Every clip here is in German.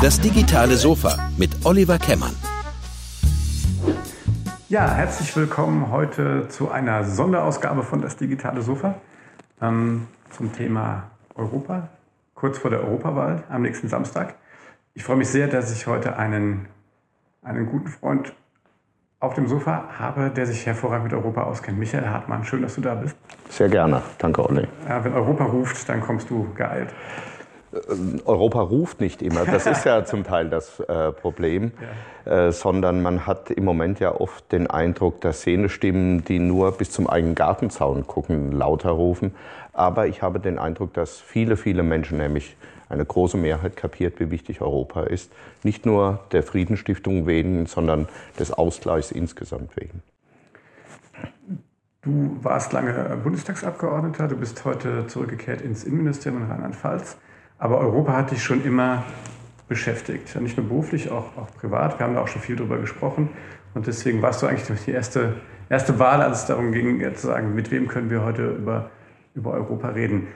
Das digitale Sofa mit Oliver Kemmern. Ja, herzlich willkommen heute zu einer Sonderausgabe von Das digitale Sofa ähm, zum Thema Europa, kurz vor der Europawahl am nächsten Samstag. Ich freue mich sehr, dass ich heute einen, einen guten Freund auf dem Sofa habe, der sich hervorragend mit Europa auskennt. Michael Hartmann, schön, dass du da bist. Sehr gerne, danke Olli. Ja, wenn Europa ruft, dann kommst du geeilt. Äh, Europa ruft nicht immer, das ist ja zum Teil das äh, Problem, ja. äh, sondern man hat im Moment ja oft den Eindruck, dass Szenestimmen, die nur bis zum eigenen Gartenzaun gucken, lauter rufen. Aber ich habe den Eindruck, dass viele, viele Menschen, nämlich eine große Mehrheit, kapiert, wie wichtig Europa ist. Nicht nur der Friedensstiftung wegen, sondern des Ausgleichs insgesamt wegen. Du warst lange Bundestagsabgeordneter, du bist heute zurückgekehrt ins Innenministerium in Rheinland-Pfalz. Aber Europa hat dich schon immer beschäftigt. Nicht nur beruflich, auch, auch privat. Wir haben da auch schon viel drüber gesprochen. Und deswegen warst du eigentlich die erste, erste Wahl, als es darum ging, zu sagen, mit wem können wir heute über, über Europa reden.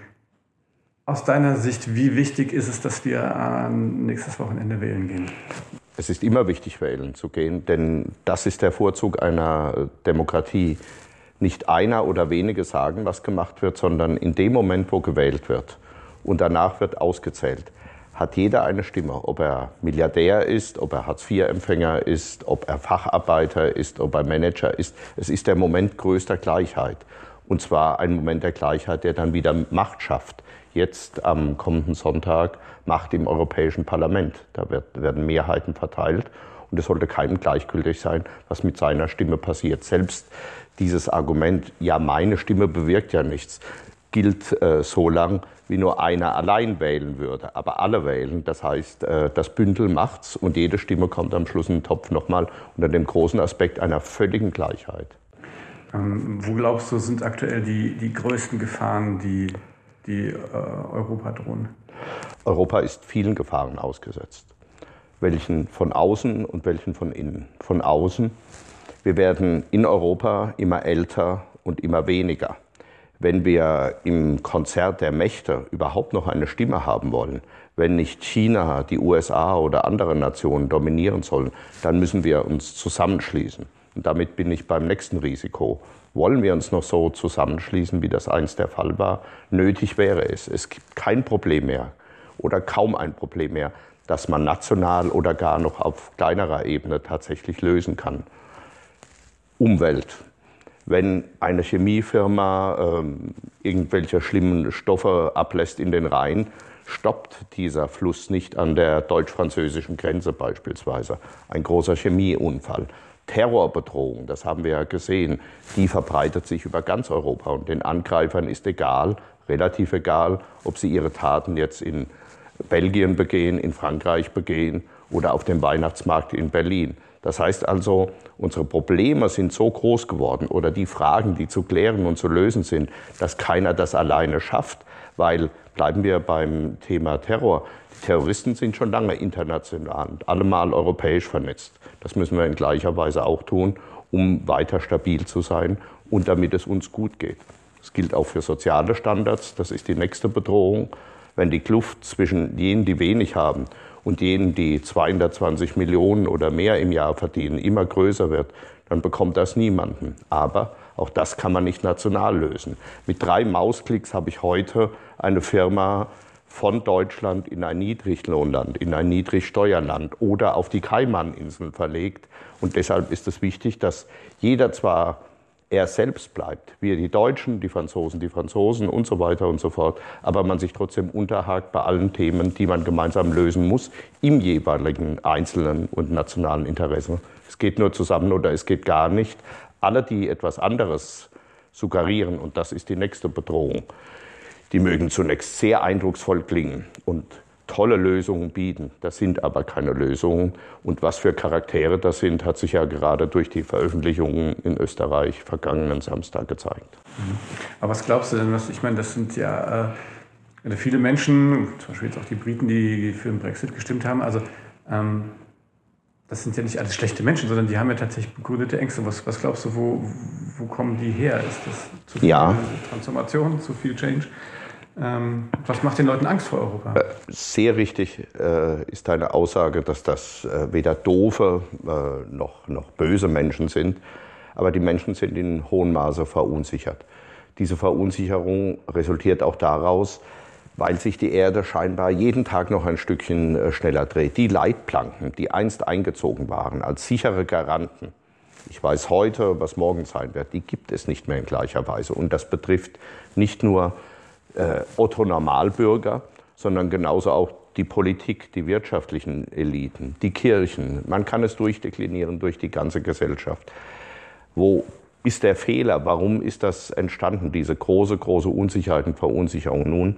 Aus deiner Sicht, wie wichtig ist es, dass wir nächstes Wochenende wählen gehen? Es ist immer wichtig, wählen zu gehen, denn das ist der Vorzug einer Demokratie. Nicht einer oder wenige sagen, was gemacht wird, sondern in dem Moment, wo gewählt wird, und danach wird ausgezählt. Hat jeder eine Stimme, ob er Milliardär ist, ob er Hartz-IV-Empfänger ist, ob er Facharbeiter ist, ob er Manager ist. Es ist der Moment größter Gleichheit. Und zwar ein Moment der Gleichheit, der dann wieder Macht schafft. Jetzt am kommenden Sonntag Macht im Europäischen Parlament. Da werden Mehrheiten verteilt. Und es sollte keinem gleichgültig sein, was mit seiner Stimme passiert. Selbst dieses Argument, ja, meine Stimme bewirkt ja nichts, gilt äh, so lang, wie nur einer allein wählen würde. Aber alle wählen, das heißt, äh, das Bündel macht's und jede Stimme kommt am Schluss in den Topf nochmal unter dem großen Aspekt einer völligen Gleichheit. Ähm, wo glaubst du, sind aktuell die, die größten Gefahren, die, die äh, Europa drohen? Europa ist vielen Gefahren ausgesetzt. Welchen von außen und welchen von innen. Von außen, wir werden in Europa immer älter und immer weniger wenn wir im Konzert der Mächte überhaupt noch eine Stimme haben wollen, wenn nicht China, die USA oder andere Nationen dominieren sollen, dann müssen wir uns zusammenschließen. Und damit bin ich beim nächsten Risiko. Wollen wir uns noch so zusammenschließen, wie das einst der Fall war? Nötig wäre es. Es gibt kein Problem mehr oder kaum ein Problem mehr, das man national oder gar noch auf kleinerer Ebene tatsächlich lösen kann. Umwelt, wenn eine Chemiefirma ähm, irgendwelche schlimmen Stoffe ablässt in den Rhein, stoppt dieser Fluss nicht an der deutsch-französischen Grenze beispielsweise. Ein großer Chemieunfall. Terrorbedrohung, das haben wir ja gesehen, die verbreitet sich über ganz Europa und den Angreifern ist egal, relativ egal, ob sie ihre Taten jetzt in Belgien begehen, in Frankreich begehen oder auf dem Weihnachtsmarkt in Berlin. Das heißt also, unsere Probleme sind so groß geworden oder die Fragen, die zu klären und zu lösen sind, dass keiner das alleine schafft, weil bleiben wir beim Thema Terror. Die Terroristen sind schon lange international und allemal europäisch vernetzt. Das müssen wir in gleicher Weise auch tun, um weiter stabil zu sein und damit es uns gut geht. Das gilt auch für soziale Standards. Das ist die nächste Bedrohung. Wenn die Kluft zwischen jenen, die wenig haben, und jenen, die 220 Millionen oder mehr im Jahr verdienen, immer größer wird, dann bekommt das niemanden. Aber auch das kann man nicht national lösen. Mit drei Mausklicks habe ich heute eine Firma von Deutschland in ein Niedriglohnland, in ein Niedrigsteuerland oder auf die Kaimaninseln verlegt. Und deshalb ist es wichtig, dass jeder zwar er selbst bleibt. Wir die Deutschen, die Franzosen, die Franzosen und so weiter und so fort. Aber man sich trotzdem unterhakt bei allen Themen, die man gemeinsam lösen muss, im jeweiligen einzelnen und nationalen Interesse. Es geht nur zusammen oder es geht gar nicht. Alle, die etwas anderes suggerieren, und das ist die nächste Bedrohung, die mögen zunächst sehr eindrucksvoll klingen und tolle Lösungen bieten. Das sind aber keine Lösungen. Und was für Charaktere das sind, hat sich ja gerade durch die Veröffentlichungen in Österreich vergangenen Samstag gezeigt. Mhm. Aber was glaubst du denn, was, ich meine, das sind ja äh, viele Menschen, zum Beispiel jetzt auch die Briten, die für den Brexit gestimmt haben, also ähm, das sind ja nicht alles schlechte Menschen, sondern die haben ja tatsächlich begründete Ängste. Was, was glaubst du, wo, wo kommen die her? Ist das zu viel ja. Transformation, zu viel Change? Ähm, was macht den Leuten Angst vor Europa? Äh, sehr richtig äh, ist deine Aussage, dass das äh, weder doofe äh, noch, noch böse Menschen sind, aber die Menschen sind in hohem Maße verunsichert. Diese Verunsicherung resultiert auch daraus, weil sich die Erde scheinbar jeden Tag noch ein Stückchen äh, schneller dreht. Die Leitplanken, die einst eingezogen waren als sichere Garanten, ich weiß heute, was morgen sein wird, die gibt es nicht mehr in gleicher Weise. Und das betrifft nicht nur äh, Otto Normalbürger, sondern genauso auch die Politik, die wirtschaftlichen Eliten, die Kirchen. Man kann es durchdeklinieren durch die ganze Gesellschaft. Wo ist der Fehler? Warum ist das entstanden, diese große, große Unsicherheit und Verunsicherung? Nun,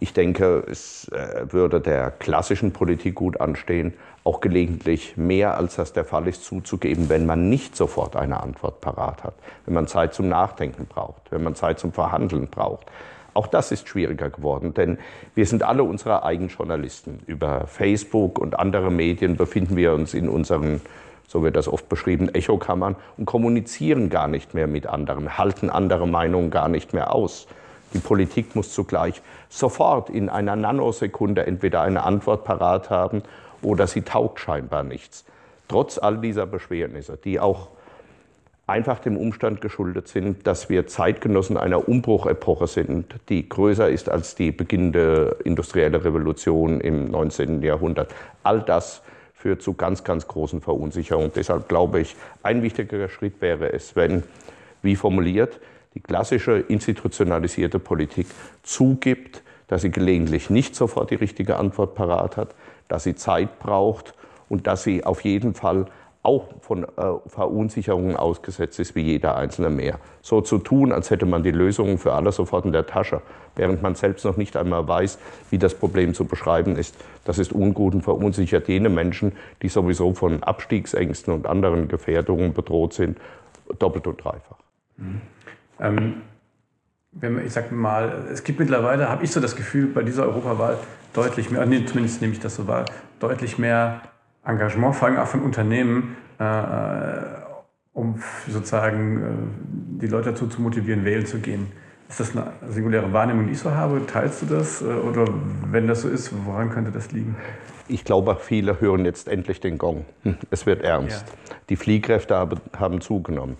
ich denke, es äh, würde der klassischen Politik gut anstehen, auch gelegentlich mehr als das der Fall ist zuzugeben, wenn man nicht sofort eine Antwort parat hat, wenn man Zeit zum Nachdenken braucht, wenn man Zeit zum Verhandeln braucht. Auch das ist schwieriger geworden, denn wir sind alle unsere eigenen Journalisten. Über Facebook und andere Medien befinden wir uns in unseren, so wird das oft beschrieben, Echokammern und kommunizieren gar nicht mehr mit anderen, halten andere Meinungen gar nicht mehr aus. Die Politik muss zugleich sofort in einer Nanosekunde entweder eine Antwort parat haben oder sie taugt scheinbar nichts. Trotz all dieser Beschwernisse, die auch einfach dem Umstand geschuldet sind, dass wir Zeitgenossen einer Umbruchepoche sind, die größer ist als die beginnende industrielle Revolution im 19. Jahrhundert. All das führt zu ganz, ganz großen Verunsicherungen. Deshalb glaube ich, ein wichtiger Schritt wäre es, wenn, wie formuliert, die klassische institutionalisierte Politik zugibt, dass sie gelegentlich nicht sofort die richtige Antwort parat hat, dass sie Zeit braucht und dass sie auf jeden Fall auch von äh, Verunsicherungen ausgesetzt ist, wie jeder Einzelne mehr. So zu tun, als hätte man die Lösungen für alle sofort in der Tasche, während man selbst noch nicht einmal weiß, wie das Problem zu beschreiben ist, das ist ungut und verunsichert jene Menschen, die sowieso von Abstiegsängsten und anderen Gefährdungen bedroht sind, doppelt und dreifach. Mhm. Ähm, wenn ich sag mal, es gibt mittlerweile, habe ich so das Gefühl, bei dieser Europawahl deutlich mehr, nee, zumindest nehme ich das so wahr, deutlich mehr Engagement, vor allem auch von Unternehmen, äh, um sozusagen äh, die Leute dazu zu motivieren, wählen zu gehen. Ist das eine singuläre Wahrnehmung, die ich so habe? Teilst du das? Äh, oder wenn das so ist, woran könnte das liegen? Ich glaube, viele hören jetzt endlich den Gong. Es wird ernst. Ja. Die Fliehkräfte haben zugenommen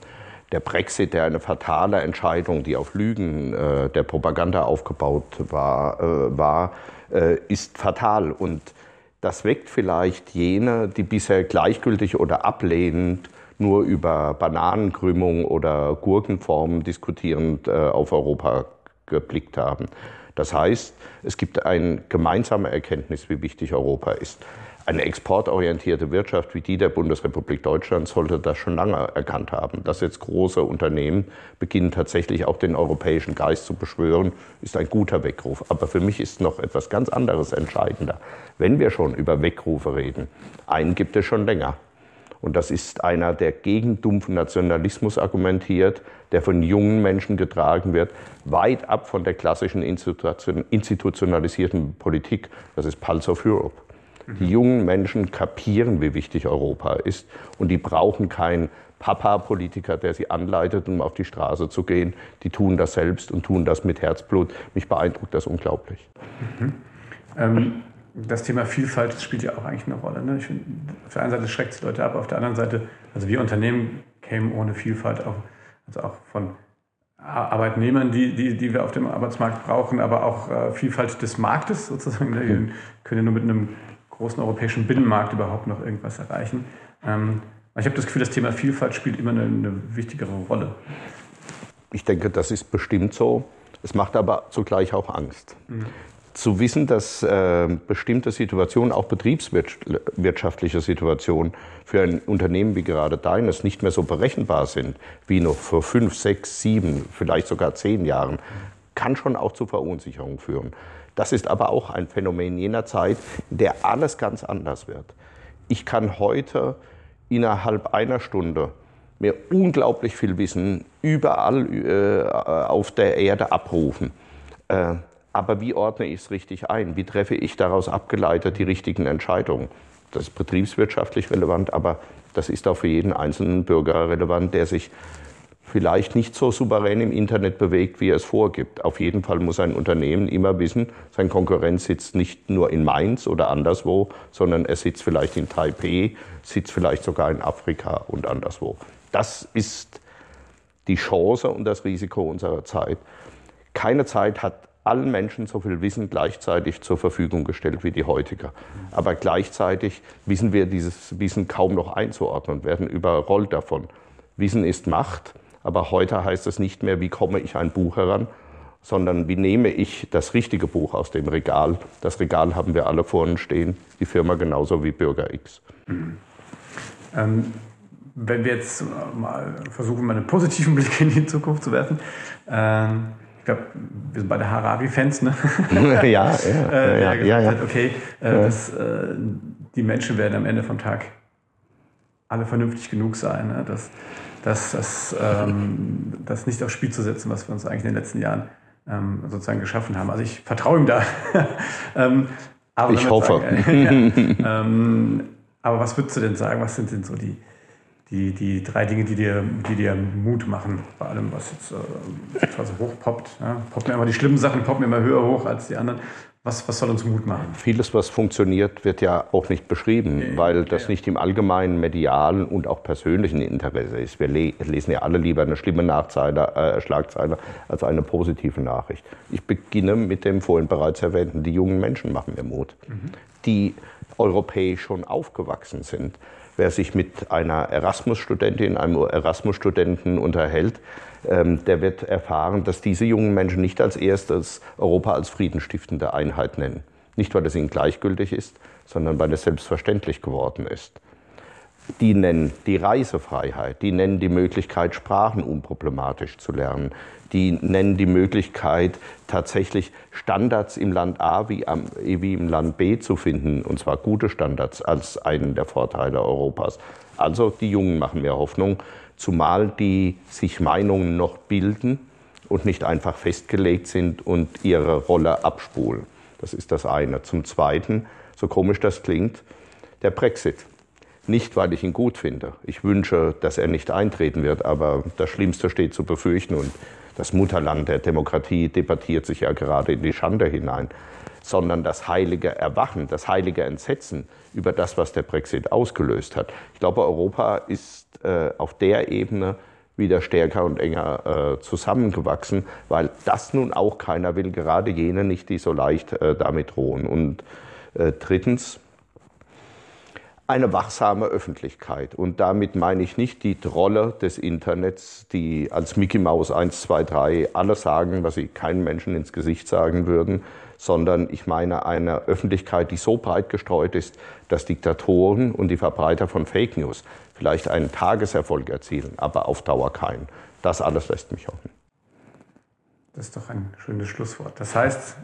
der Brexit, der eine fatale Entscheidung, die auf Lügen äh, der Propaganda aufgebaut war, äh, war äh, ist fatal. Und das weckt vielleicht jene, die bisher gleichgültig oder ablehnend nur über Bananenkrümmung oder Gurkenformen diskutierend äh, auf Europa geblickt haben. Das heißt, es gibt eine gemeinsame Erkenntnis, wie wichtig Europa ist. Eine exportorientierte Wirtschaft wie die der Bundesrepublik Deutschland sollte das schon lange erkannt haben. Dass jetzt große Unternehmen beginnen tatsächlich auch den europäischen Geist zu beschwören, ist ein guter Weckruf. Aber für mich ist noch etwas ganz anderes entscheidender. Wenn wir schon über Weckrufe reden, einen gibt es schon länger. Und das ist einer, der gegen dumpfen Nationalismus argumentiert, der von jungen Menschen getragen wird, weit ab von der klassischen institutionalisierten Politik. Das ist Pulse of Europe. Die jungen Menschen kapieren, wie wichtig Europa ist und die brauchen keinen Papa-Politiker, der sie anleitet, um auf die Straße zu gehen. Die tun das selbst und tun das mit Herzblut. Mich beeindruckt das unglaublich. Mhm. Ähm, das Thema Vielfalt spielt ja auch eigentlich eine Rolle. Ne? Find, auf der einen Seite schreckt es Leute ab, auf der anderen Seite, also wir Unternehmen kämen ohne Vielfalt auch, also auch von Arbeitnehmern, die, die, die wir auf dem Arbeitsmarkt brauchen, aber auch äh, Vielfalt des Marktes sozusagen. Ne? Wir können ja nur mit einem großen europäischen Binnenmarkt überhaupt noch irgendwas erreichen. Ähm, ich habe das Gefühl, das Thema Vielfalt spielt immer eine, eine wichtigere Rolle. Ich denke, das ist bestimmt so. Es macht aber zugleich auch Angst. Mhm. Zu wissen, dass äh, bestimmte Situationen, auch betriebswirtschaftliche Situationen, für ein Unternehmen wie gerade deines nicht mehr so berechenbar sind wie noch vor fünf, sechs, sieben, vielleicht sogar zehn Jahren, kann schon auch zu Verunsicherung führen. Das ist aber auch ein Phänomen jener Zeit, in der alles ganz anders wird. Ich kann heute innerhalb einer Stunde mir unglaublich viel Wissen überall äh, auf der Erde abrufen. Äh, aber wie ordne ich es richtig ein? Wie treffe ich daraus abgeleitet die richtigen Entscheidungen? Das ist betriebswirtschaftlich relevant, aber das ist auch für jeden einzelnen Bürger relevant, der sich vielleicht nicht so souverän im Internet bewegt, wie er es vorgibt. Auf jeden Fall muss ein Unternehmen immer wissen, sein Konkurrent sitzt nicht nur in Mainz oder anderswo, sondern er sitzt vielleicht in Taipei, sitzt vielleicht sogar in Afrika und anderswo. Das ist die Chance und das Risiko unserer Zeit. Keine Zeit hat allen Menschen so viel Wissen gleichzeitig zur Verfügung gestellt wie die heutige. Aber gleichzeitig wissen wir dieses Wissen kaum noch einzuordnen, werden überrollt davon. Wissen ist Macht, aber heute heißt es nicht mehr, wie komme ich ein Buch heran, sondern wie nehme ich das richtige Buch aus dem Regal. Das Regal haben wir alle vorne stehen, die Firma genauso wie Bürger X. Mhm. Ähm, wenn wir jetzt mal versuchen, mal einen positiven Blick in die Zukunft zu werfen, ähm ich glaube, wir sind beide Harabi-Fans, ne? ja, ja, äh, ja, ja, ja, Okay, äh, dass, äh, die Menschen werden am Ende vom Tag alle vernünftig genug sein, ne? dass, dass, dass ähm, das nicht aufs Spiel zu setzen, was wir uns eigentlich in den letzten Jahren ähm, sozusagen geschaffen haben. Also ich vertraue ihm da. ähm, ich hoffe. Sagen, ja, ähm, aber was würdest du denn sagen, was sind denn so die, die, die drei Dinge, die dir, die dir Mut machen, bei allem, was jetzt äh, so hochpoppt. Ja? Poppen immer die schlimmen Sachen, poppen immer höher hoch als die anderen. Was, was soll uns Mut machen? Vieles, was funktioniert, wird ja auch nicht beschrieben, nee, weil das ja. nicht im allgemeinen medialen und auch persönlichen Interesse ist. Wir le lesen ja alle lieber eine schlimme Nachzeile, äh, Schlagzeile als eine positive Nachricht. Ich beginne mit dem vorhin bereits erwähnten, die jungen Menschen machen mir Mut, mhm. die europäisch schon aufgewachsen sind Wer sich mit einer Erasmus-Studentin, einem Erasmus-Studenten unterhält, ähm, der wird erfahren, dass diese jungen Menschen nicht als erstes Europa als friedenstiftende Einheit nennen. Nicht, weil es ihnen gleichgültig ist, sondern weil es selbstverständlich geworden ist. Die nennen die Reisefreiheit, die nennen die Möglichkeit, Sprachen unproblematisch zu lernen, die nennen die Möglichkeit, tatsächlich Standards im Land A wie, am, wie im Land B zu finden, und zwar gute Standards als einen der Vorteile Europas. Also die Jungen machen mir Hoffnung, zumal die sich Meinungen noch bilden und nicht einfach festgelegt sind und ihre Rolle abspulen. Das ist das eine. Zum Zweiten, so komisch das klingt, der Brexit. Nicht, weil ich ihn gut finde. Ich wünsche, dass er nicht eintreten wird, aber das Schlimmste steht zu befürchten und das Mutterland der Demokratie debattiert sich ja gerade in die Schande hinein, sondern das heilige Erwachen, das heilige Entsetzen über das, was der Brexit ausgelöst hat. Ich glaube, Europa ist äh, auf der Ebene wieder stärker und enger äh, zusammengewachsen, weil das nun auch keiner will, gerade jene nicht, die so leicht äh, damit drohen. Und äh, drittens, eine wachsame Öffentlichkeit. Und damit meine ich nicht die Trolle des Internets, die als Mickey Mouse 1, 2, 3 alles sagen, was sie keinem Menschen ins Gesicht sagen würden, sondern ich meine eine Öffentlichkeit, die so breit gestreut ist, dass Diktatoren und die Verbreiter von Fake News vielleicht einen Tageserfolg erzielen, aber auf Dauer keinen. Das alles lässt mich hoffen. Das ist doch ein schönes Schlusswort. Das heißt,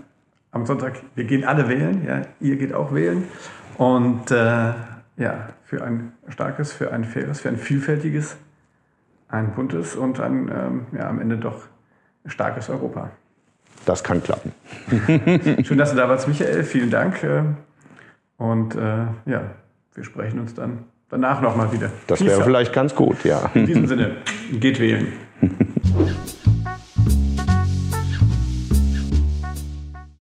am Sonntag, wir gehen alle wählen, ja, ihr geht auch wählen. Und äh, ja, für ein starkes, für ein faires, für ein vielfältiges, ein buntes und ein ähm, ja, am Ende doch starkes Europa. Das kann klappen. Schön, dass du da warst, Michael. Vielen Dank. Äh, und äh, ja, wir sprechen uns dann danach nochmal wieder. Das wäre vielleicht ganz gut, ja. In diesem Sinne, geht wählen.